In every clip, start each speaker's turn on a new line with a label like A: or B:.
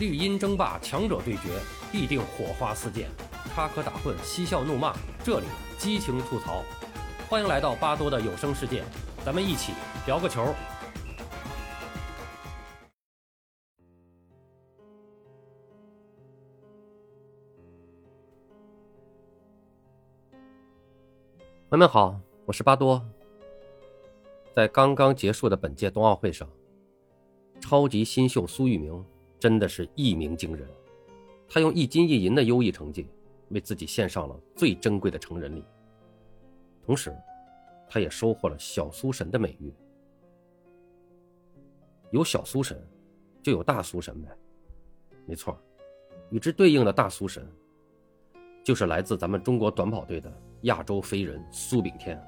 A: 绿茵争霸，强者对决，必定火花四溅；插科打诨，嬉笑怒骂，这里激情吐槽。欢迎来到巴多的有声世界，咱们一起聊个球。朋友们好，我是巴多。在刚刚结束的本届冬奥会上，超级新秀苏翊鸣真的是一鸣惊人。他用一金一银的优异成绩，为自己献上了最珍贵的成人礼。同时，他也收获了“小苏神”的美誉。有小苏神，就有大苏神呗。没错，与之对应的大苏神，就是来自咱们中国短跑队的亚洲飞人苏炳添。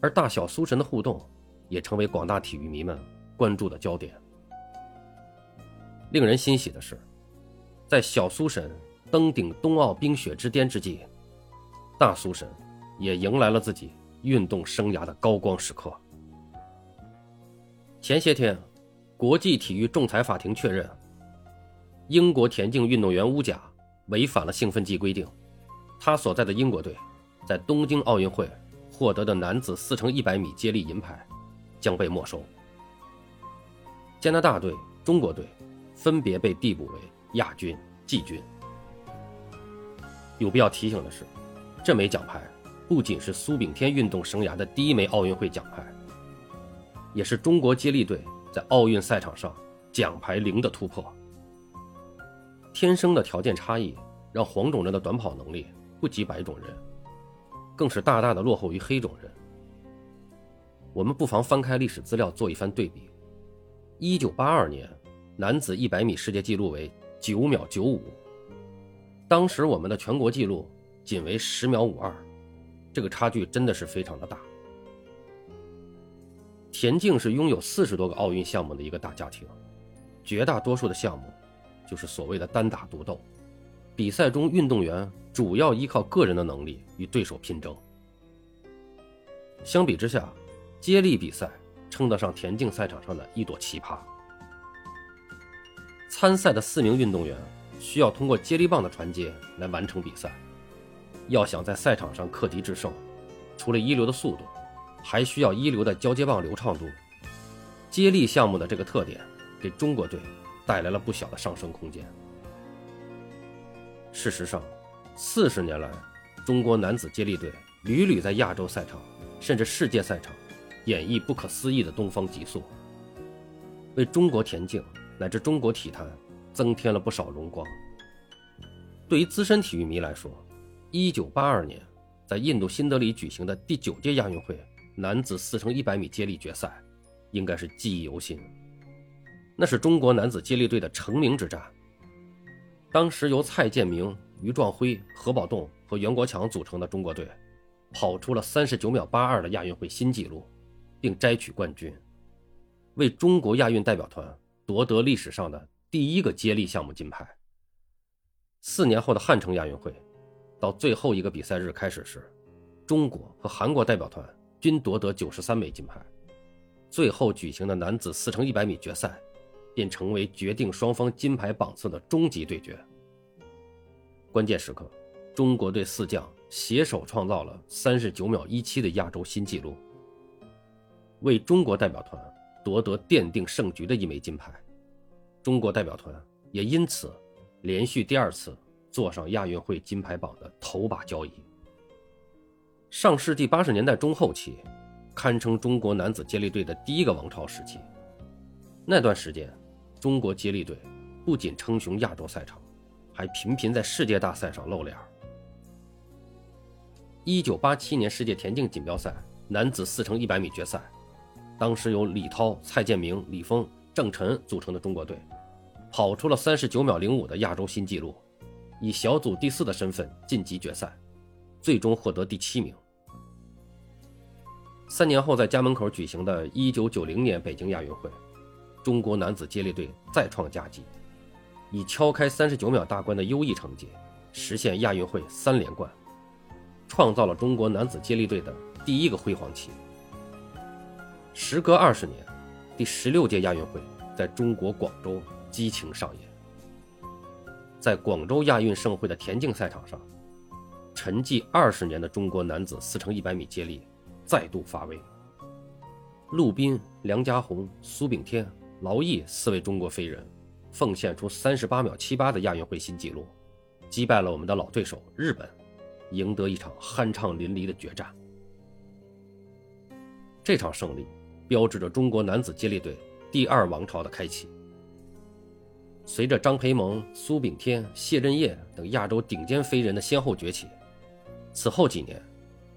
A: 而大小苏神的互动，也成为广大体育迷们关注的焦点。令人欣喜的是，在小苏神登顶冬奥冰雪之巅之际，大苏神也迎来了自己运动生涯的高光时刻。前些天，国际体育仲裁法庭确认，英国田径运动员乌贾违反了兴奋剂规定，他所在的英国队在东京奥运会。获得的男子四乘一百米接力银牌将被没收。加拿大队、中国队分别被递补为亚军、季军。有必要提醒的是，这枚奖牌不仅是苏炳添运动生涯的第一枚奥运会奖牌，也是中国接力队在奥运赛场上奖牌零的突破。天生的条件差异让黄种人的短跑能力不及白种人。更是大大的落后于黑种人。我们不妨翻开历史资料做一番对比。一九八二年，男子一百米世界纪录为九秒九五，当时我们的全国纪录仅为十秒五二，这个差距真的是非常的大。田径是拥有四十多个奥运项目的一个大家庭，绝大多数的项目就是所谓的单打独斗。比赛中，运动员主要依靠个人的能力与对手拼争。相比之下，接力比赛称得上田径赛场上的一朵奇葩。参赛的四名运动员需要通过接力棒的传接来完成比赛。要想在赛场上克敌制胜，除了一流的速度，还需要一流的交接棒流畅度。接力项目的这个特点，给中国队带来了不小的上升空间。事实上，四十年来，中国男子接力队屡屡在亚洲赛场，甚至世界赛场，演绎不可思议的东方极速，为中国田径乃至中国体坛增添了不少荣光。对于资深体育迷来说，一九八二年在印度新德里举行的第九届亚运会男子四乘一百米接力决赛，应该是记忆犹新。那是中国男子接力队的成名之战。当时由蔡建明、于壮辉、何宝栋和袁国强组成的中国队，跑出了三十九秒八二的亚运会新纪录，并摘取冠军，为中国亚运代表团夺得历史上的第一个接力项目金牌。四年后的汉城亚运会，到最后一个比赛日开始时，中国和韩国代表团均夺得九十三枚金牌。最后举行的男子四乘一百米决赛。便成为决定双方金牌榜次的终极对决。关键时刻，中国队四将携手创造了三十九秒一七的亚洲新纪录，为中国代表团夺得奠定胜局的一枚金牌。中国代表团也因此连续第二次坐上亚运会金牌榜的头把交椅。上世纪八十年代中后期，堪称中国男子接力队的第一个王朝时期。那段时间。中国接力队不仅称雄亚洲赛场，还频频在世界大赛上露脸。一九八七年世界田径锦标赛男子四乘一百米决赛，当时由李涛、蔡建明、李峰、郑晨组成的中国队，跑出了三十九秒零五的亚洲新纪录，以小组第四的身份晋级决赛，最终获得第七名。三年后，在家门口举行的一九九零年北京亚运会。中国男子接力队再创佳绩，以敲开三十九秒大关的优异成绩，实现亚运会三连冠，创造了中国男子接力队的第一个辉煌期。时隔二十年，第十六届亚运会在中国广州激情上演。在广州亚运盛会的田径赛场上，沉寂二十年的中国男子四乘一百米接力再度发威。陆斌、梁家宏、苏炳添、劳毅四位中国飞人，奉献出三十八秒七八的亚运会新纪录，击败了我们的老对手日本，赢得一场酣畅淋漓的决战。这场胜利标志着中国男子接力队第二王朝的开启。随着张培萌、苏炳添、谢震业等亚洲顶尖飞人的先后崛起，此后几年，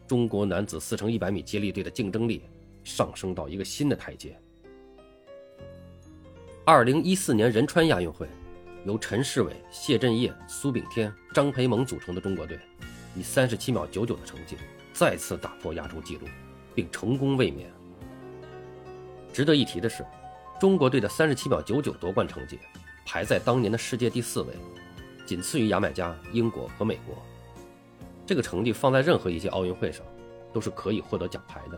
A: 中国男子四乘一百米接力队的竞争力上升到一个新的台阶。二零一四年仁川亚运会，由陈世伟、谢震业、苏炳添、张培萌组成的中国队，以三十七秒九九的成绩再次打破亚洲纪录。并成功卫冕。值得一提的是，中国队的三十七秒九九夺冠成绩排在当年的世界第四位，仅次于牙买加、英国和美国。这个成绩放在任何一届奥运会上，都是可以获得奖牌的。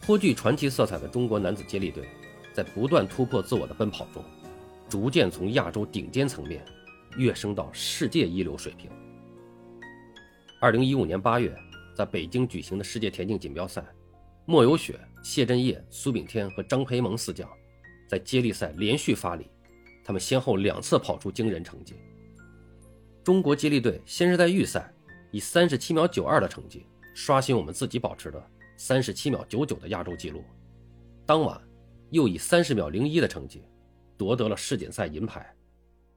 A: 颇具传奇色彩的中国男子接力队，在不断突破自我的奔跑中，逐渐从亚洲顶尖层面跃升到世界一流水平。二零一五年八月。在北京举行的世界田径锦标赛，莫有雪、谢震业、苏炳添和张培萌四将在接力赛连续发力，他们先后两次跑出惊人成绩。中国接力队先是在预赛以三十七秒九二的成绩刷新我们自己保持的三十七秒九九的亚洲纪录，当晚又以三十秒零一的成绩夺得了世锦赛银牌，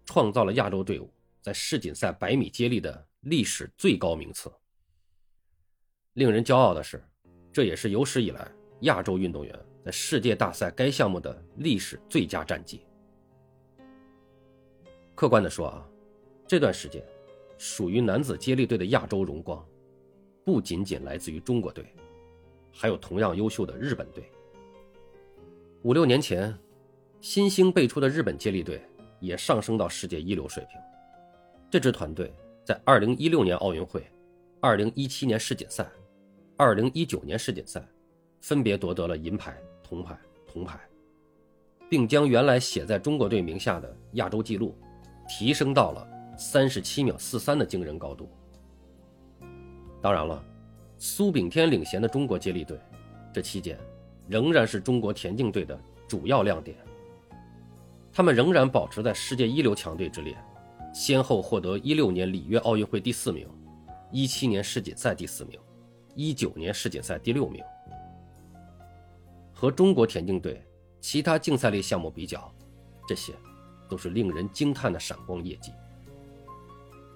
A: 创造了亚洲队伍在世锦赛百米接力的历史最高名次。令人骄傲的是，这也是有史以来亚洲运动员在世界大赛该项目的历史最佳战绩。客观的说啊，这段时间属于男子接力队的亚洲荣光，不仅仅来自于中国队，还有同样优秀的日本队。五六年前，新兴辈出的日本接力队也上升到世界一流水平。这支团队在二零一六年奥运会、二零一七年世锦赛。二零一九年世锦赛，分别夺得了银牌、铜牌、铜牌，并将原来写在中国队名下的亚洲纪录提升到了三十七秒四三的惊人高度。当然了，苏炳添领衔的中国接力队，这期间仍然是中国田径队的主要亮点。他们仍然保持在世界一流强队之列，先后获得一六年里约奥运会第四名，一七年世锦赛第四名。一九年世锦赛第六名，和中国田径队其他竞赛类项目比较，这些都是令人惊叹的闪光业绩。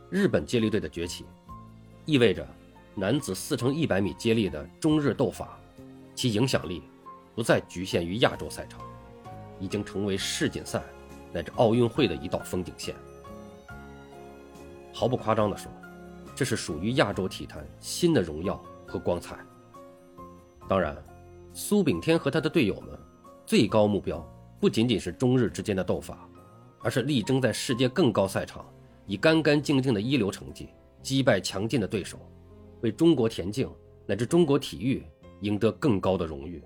A: 日本接力队的崛起，意味着男子四乘一百米接力的中日斗法，其影响力不再局限于亚洲赛场，已经成为世锦赛乃至奥运会的一道风景线。毫不夸张地说，这是属于亚洲体坛新的荣耀。和光彩。当然，苏炳添和他的队友们最高目标不仅仅是中日之间的斗法，而是力争在世界更高赛场以干干净净的一流成绩击败强劲的对手，为中国田径乃至中国体育赢得更高的荣誉。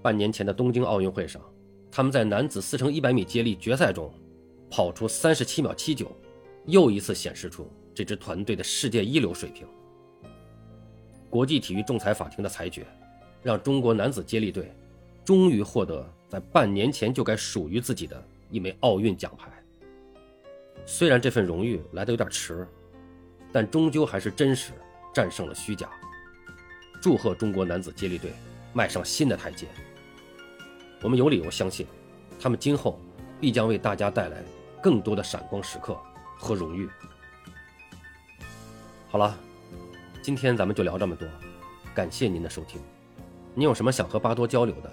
A: 半年前的东京奥运会上，他们在男子四乘一百米接力决赛中跑出三十七秒七九，又一次显示出这支团队的世界一流水平。国际体育仲裁法庭的裁决，让中国男子接力队终于获得在半年前就该属于自己的一枚奥运奖牌。虽然这份荣誉来得有点迟，但终究还是真实战胜了虚假。祝贺中国男子接力队迈上新的台阶。我们有理由相信，他们今后必将为大家带来更多的闪光时刻和荣誉。好了。今天咱们就聊这么多，感谢您的收听。你有什么想和巴多交流的，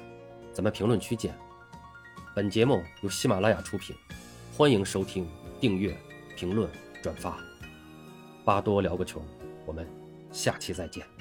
A: 咱们评论区见。本节目由喜马拉雅出品，欢迎收听、订阅、评论、转发。巴多聊个球，我们下期再见。